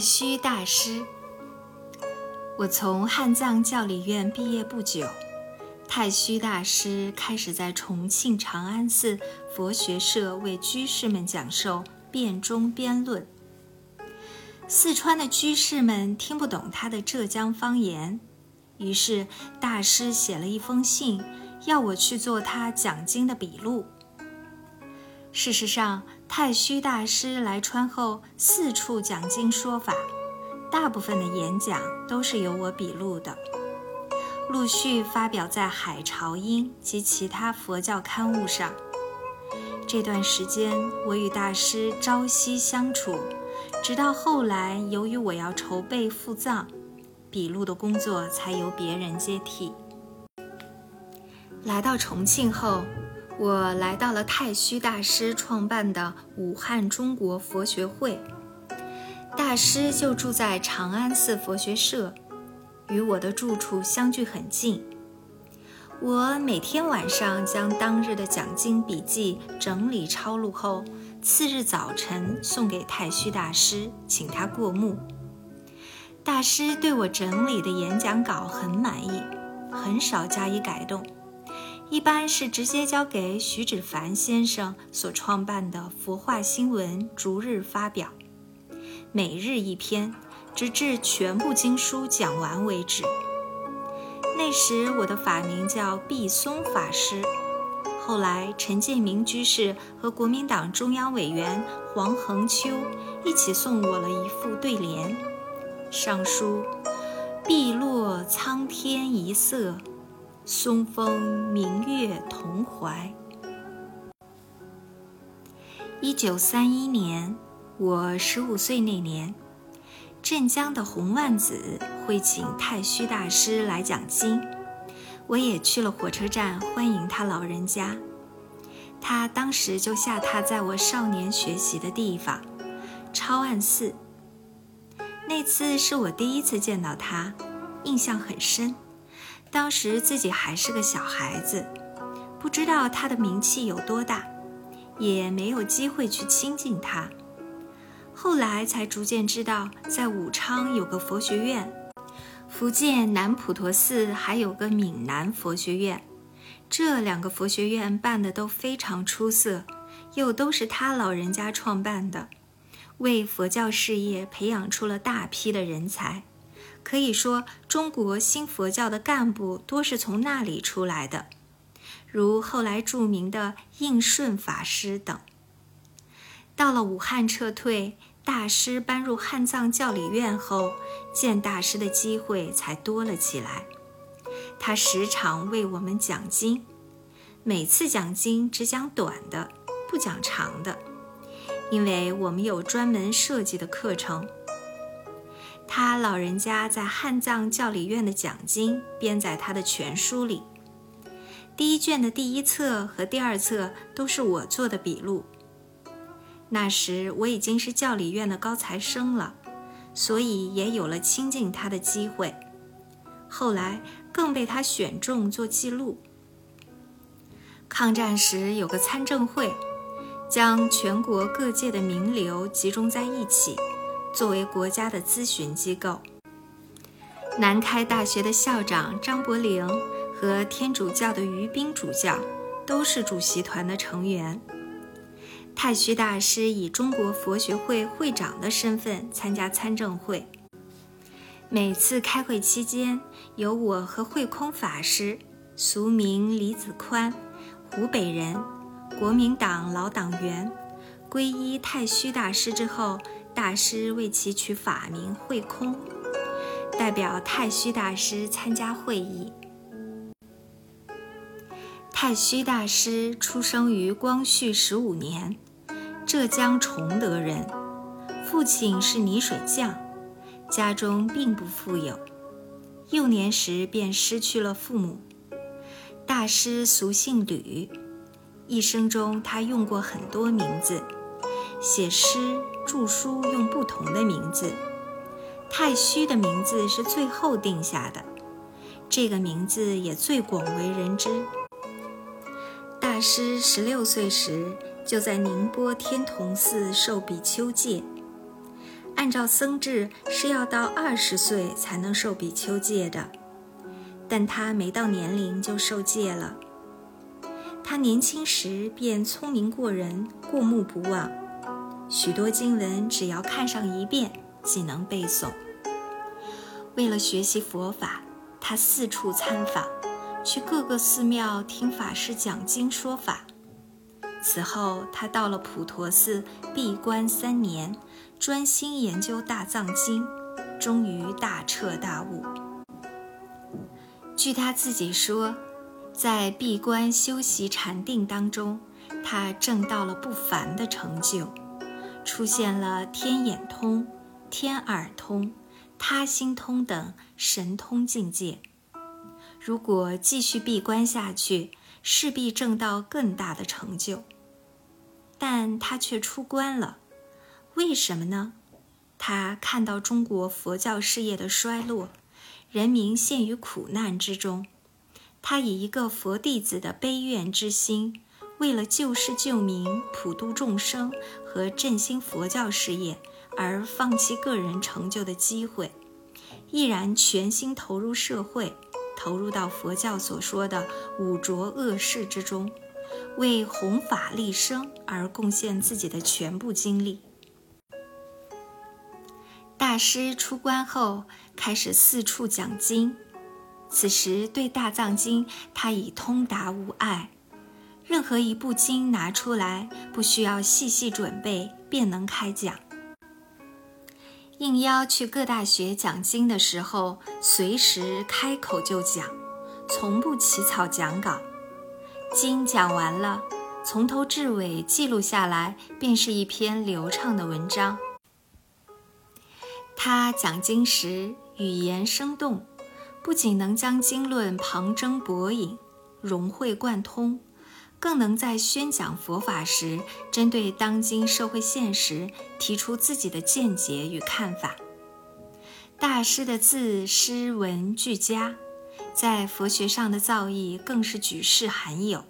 虚大师。我从汉藏教理院毕业不久，太虚大师开始在重庆长安寺佛学社为居士们讲授《辩中编论》。四川的居士们听不懂他的浙江方言，于是大师写了一封信，要我去做他讲经的笔录。事实上，太虚大师来川后四处讲经说法，大部分的演讲都是由我笔录的，陆续发表在《海潮音》及其他佛教刊物上。这段时间，我与大师朝夕相处，直到后来，由于我要筹备赴藏，笔录的工作才由别人接替。来到重庆后。我来到了太虚大师创办的武汉中国佛学会，大师就住在长安寺佛学社，与我的住处相距很近。我每天晚上将当日的讲经笔记整理抄录后，次日早晨送给太虚大师，请他过目。大师对我整理的演讲稿很满意，很少加以改动。一般是直接交给徐芷凡先生所创办的佛化新闻逐日发表，每日一篇，直至全部经书讲完为止。那时我的法名叫毕松法师，后来陈建明居士和国民党中央委员黄恒秋一起送我了一副对联，上书“碧落苍天一色”。松风明月同怀。一九三一年，我十五岁那年，镇江的洪万子会请太虚大师来讲经，我也去了火车站欢迎他老人家。他当时就下榻在我少年学习的地方——超岸寺。那次是我第一次见到他，印象很深。当时自己还是个小孩子，不知道他的名气有多大，也没有机会去亲近他。后来才逐渐知道，在武昌有个佛学院，福建南普陀寺还有个闽南佛学院，这两个佛学院办的都非常出色，又都是他老人家创办的，为佛教事业培养出了大批的人才。可以说，中国新佛教的干部多是从那里出来的，如后来著名的应顺法师等。到了武汉撤退，大师搬入汉藏教理院后，见大师的机会才多了起来。他时常为我们讲经，每次讲经只讲短的，不讲长的，因为我们有专门设计的课程。他老人家在汉藏教理院的讲经编在他的全书里，第一卷的第一册和第二册都是我做的笔录。那时我已经是教理院的高材生了，所以也有了亲近他的机会。后来更被他选中做记录。抗战时有个参政会，将全国各界的名流集中在一起。作为国家的咨询机构，南开大学的校长张伯苓和天主教的于斌主教都是主席团的成员。太虚大师以中国佛学会会长的身份参加参政会。每次开会期间，有我和慧空法师，俗名李子宽，湖北人，国民党老党员，皈依太虚大师之后。大师为其取法名慧空，代表太虚大师参加会议。太虚大师出生于光绪十五年，浙江崇德人，父亲是泥水匠，家中并不富有，幼年时便失去了父母。大师俗姓吕，一生中他用过很多名字，写诗。著书用不同的名字，太虚的名字是最后定下的，这个名字也最广为人知。大师十六岁时就在宁波天童寺受比丘戒，按照僧制是要到二十岁才能受比丘戒的，但他没到年龄就受戒了。他年轻时便聪明过人，过目不忘，许多经文只要看上一遍即能背诵。为了学习佛法，他四处参访，去各个寺庙听法师讲经说法。此后，他到了普陀寺闭关三年，专心研究大藏经，终于大彻大悟。据他自己说，在闭关修习禅定当中，他证到了不凡的成就，出现了天眼通、天耳通、他心通等神通境界。如果继续闭关下去，势必证到更大的成就，但他却出关了，为什么呢？他看到中国佛教事业的衰落，人民陷于苦难之中，他以一个佛弟子的悲怨之心，为了救世救民、普度众生和振兴佛教事业而放弃个人成就的机会，毅然全心投入社会。投入到佛教所说的五浊恶世之中，为弘法立生而贡献自己的全部精力。大师出关后，开始四处讲经。此时对大藏经，他已通达无碍，任何一部经拿出来，不需要细细准备，便能开讲。应邀去各大学讲经的时候，随时开口就讲，从不起草讲稿。经讲完了，从头至尾记录下来，便是一篇流畅的文章。他讲经时语言生动，不仅能将经论旁征博引，融会贯通。更能在宣讲佛法时，针对当今社会现实提出自己的见解与看法。大师的字诗文俱佳，在佛学上的造诣更是举世罕有，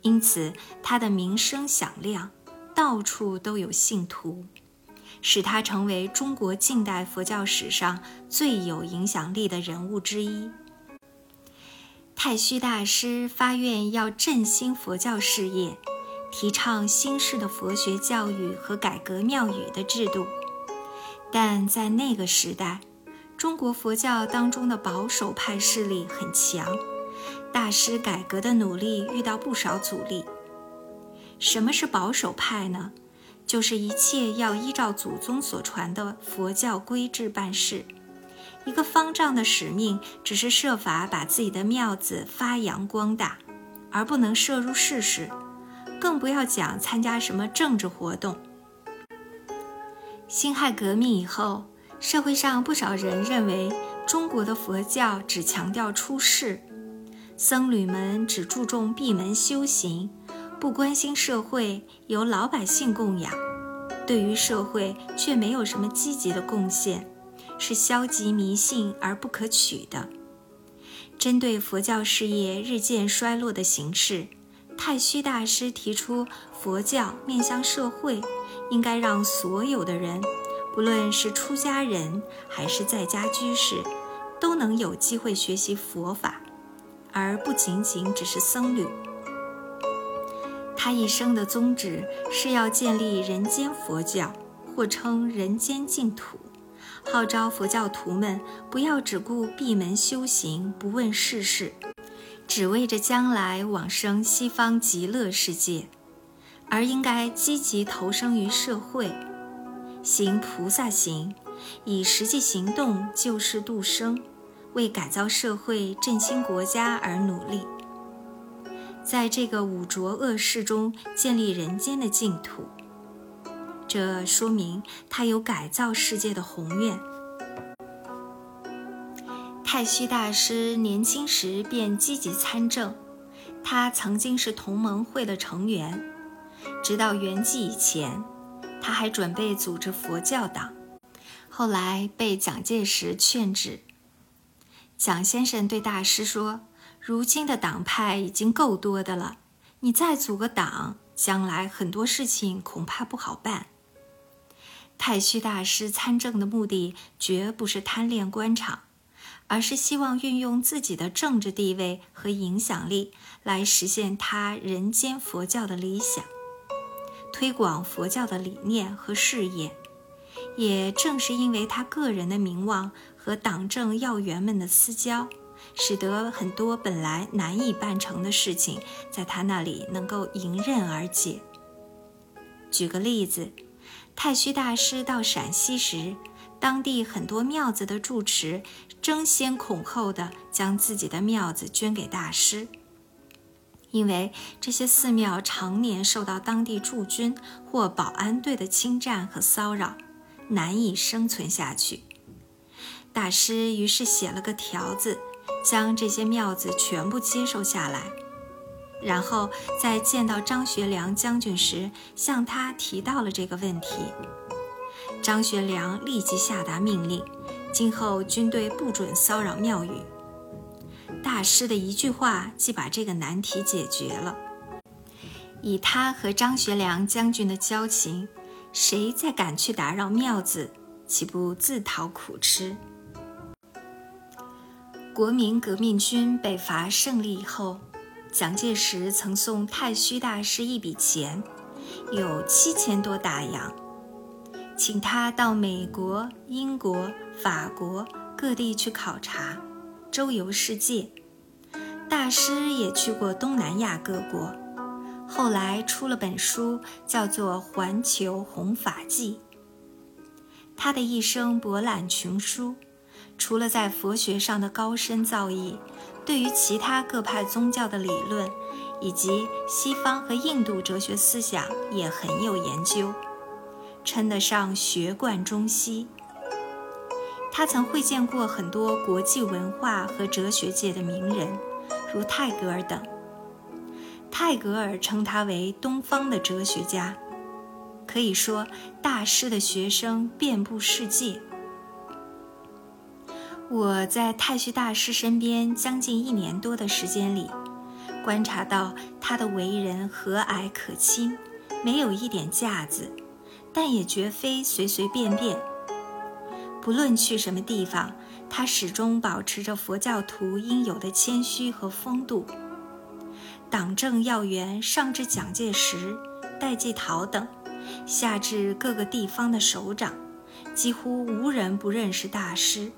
因此他的名声响亮，到处都有信徒，使他成为中国近代佛教史上最有影响力的人物之一。太虚大师发愿要振兴佛教事业，提倡新式的佛学教育和改革庙宇的制度。但在那个时代，中国佛教当中的保守派势力很强，大师改革的努力遇到不少阻力。什么是保守派呢？就是一切要依照祖宗所传的佛教规制办事。一个方丈的使命，只是设法把自己的庙子发扬光大，而不能涉入世事，更不要讲参加什么政治活动。辛亥革命以后，社会上不少人认为中国的佛教只强调出世，僧侣们只注重闭门修行，不关心社会由老百姓供养，对于社会却没有什么积极的贡献。是消极迷信而不可取的。针对佛教事业日渐衰落的形势，太虚大师提出，佛教面向社会，应该让所有的人，不论是出家人还是在家居士，都能有机会学习佛法，而不仅仅只是僧侣。他一生的宗旨是要建立人间佛教，或称人间净土。号召佛教徒们不要只顾闭门修行，不问世事，只为着将来往生西方极乐世界，而应该积极投身于社会，行菩萨行，以实际行动救世度生，为改造社会、振兴国家而努力，在这个五浊恶世中建立人间的净土。这说明他有改造世界的宏愿。太虚大师年轻时便积极参政，他曾经是同盟会的成员。直到圆寂以前，他还准备组织佛教党，后来被蒋介石劝止。蒋先生对大师说：“如今的党派已经够多的了，你再组个党，将来很多事情恐怕不好办。”太虚大师参政的目的绝不是贪恋官场，而是希望运用自己的政治地位和影响力来实现他人间佛教的理想，推广佛教的理念和事业。也正是因为他个人的名望和党政要员们的私交，使得很多本来难以办成的事情，在他那里能够迎刃而解。举个例子。太虚大师到陕西时，当地很多庙子的住持争先恐后的将自己的庙子捐给大师，因为这些寺庙常年受到当地驻军或保安队的侵占和骚扰，难以生存下去。大师于是写了个条子，将这些庙子全部接受下来。然后在见到张学良将军时，向他提到了这个问题。张学良立即下达命令，今后军队不准骚扰庙宇。大师的一句话，即把这个难题解决了。以他和张学良将军的交情，谁再敢去打扰庙子，岂不自讨苦吃？国民革命军北伐胜利以后。蒋介石曾送太虚大师一笔钱，有七千多大洋，请他到美国、英国、法国各地去考察，周游世界。大师也去过东南亚各国，后来出了本书，叫做《环球弘法记》。他的一生博览群书，除了在佛学上的高深造诣。对于其他各派宗教的理论，以及西方和印度哲学思想也很有研究，称得上学贯中西。他曾会见过很多国际文化和哲学界的名人，如泰戈尔等。泰戈尔称他为东方的哲学家，可以说大师的学生遍布世界。我在太虚大师身边将近一年多的时间里，观察到他的为人和蔼可亲，没有一点架子，但也绝非随随便便。不论去什么地方，他始终保持着佛教徒应有的谦虚和风度。党政要员上至蒋介石、戴季陶等，下至各个地方的首长，几乎无人不认识大师。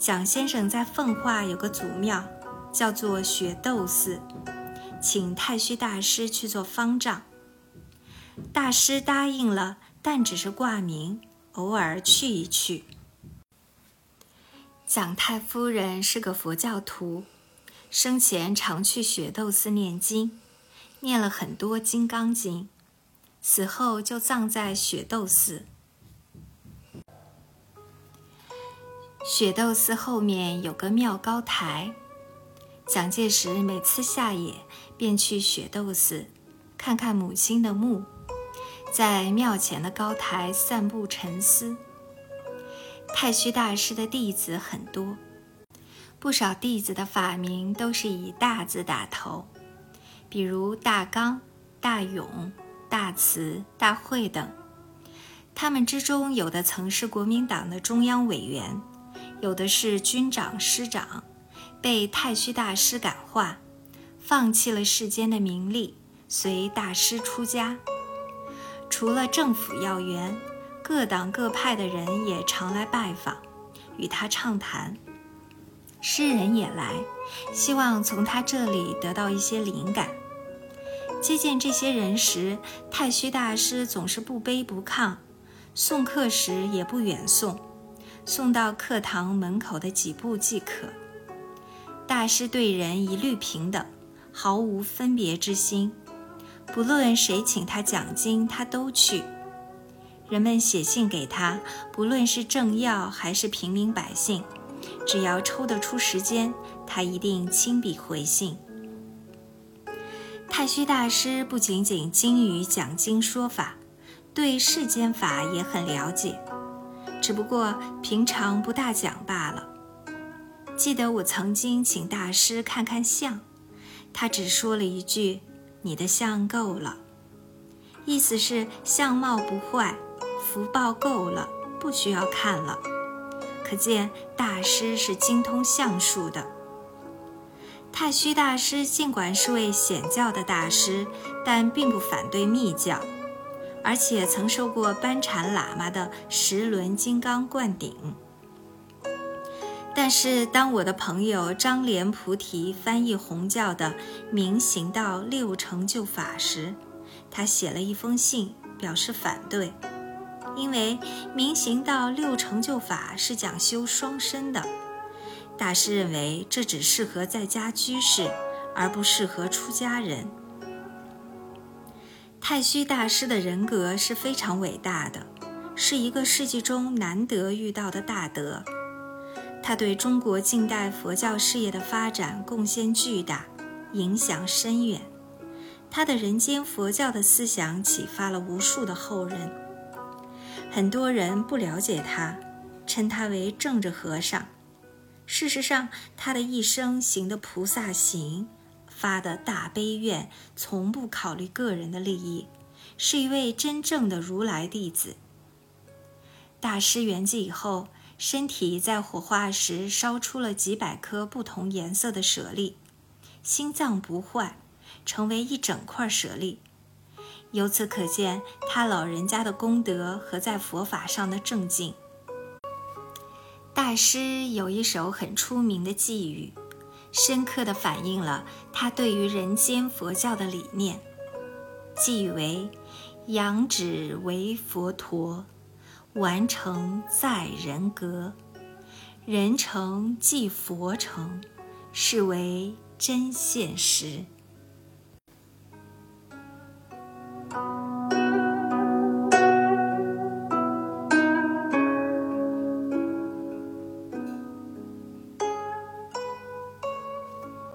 蒋先生在奉化有个祖庙，叫做雪窦寺，请太虚大师去做方丈。大师答应了，但只是挂名，偶尔去一去。蒋太夫人是个佛教徒，生前常去雪窦寺念经，念了很多《金刚经》，死后就葬在雪窦寺。雪窦寺后面有个庙高台，蒋介石每次下野便去雪窦寺看看母亲的墓，在庙前的高台散步沉思。太虚大师的弟子很多，不少弟子的法名都是以大字打头，比如大刚、大勇、大慈、大慧等。他们之中有的曾是国民党的中央委员。有的是军长、师长，被太虚大师感化，放弃了世间的名利，随大师出家。除了政府要员，各党各派的人也常来拜访，与他畅谈。诗人也来，希望从他这里得到一些灵感。接见这些人时，太虚大师总是不卑不亢，送客时也不远送。送到课堂门口的几步即可。大师对人一律平等，毫无分别之心，不论谁请他讲经，他都去。人们写信给他，不论是政要还是平民百姓，只要抽得出时间，他一定亲笔回信。太虚大师不仅仅精于讲经说法，对世间法也很了解。只不过平常不大讲罢了。记得我曾经请大师看看相，他只说了一句：“你的相够了。”意思是相貌不坏，福报够了，不需要看了。可见大师是精通相术的。太虚大师尽管是位显教的大师，但并不反对密教，而且曾受过班禅喇嘛的十轮金刚灌顶。但是，当我的朋友张莲菩提翻译红教的明行道六成就法时，他写了一封信表示反对，因为明行道六成就法是讲修双身的。大师认为这只适合在家居士，而不适合出家人。太虚大师的人格是非常伟大的，是一个世纪中难得遇到的大德。他对中国近代佛教事业的发展贡献巨大，影响深远。他的人间佛教的思想启发了无数的后人。很多人不了解他，称他为政治和尚。事实上，他的一生行的菩萨行，发的大悲愿，从不考虑个人的利益，是一位真正的如来弟子。大师圆寂以后，身体在火化时烧出了几百颗不同颜色的舍利，心脏不坏，成为一整块舍利。由此可见，他老人家的功德和在佛法上的正劲。大师有一首很出名的寄语，深刻地反映了他对于人间佛教的理念。即为：“仰止为佛陀，完成在人格，人成即佛成，是为真现实。”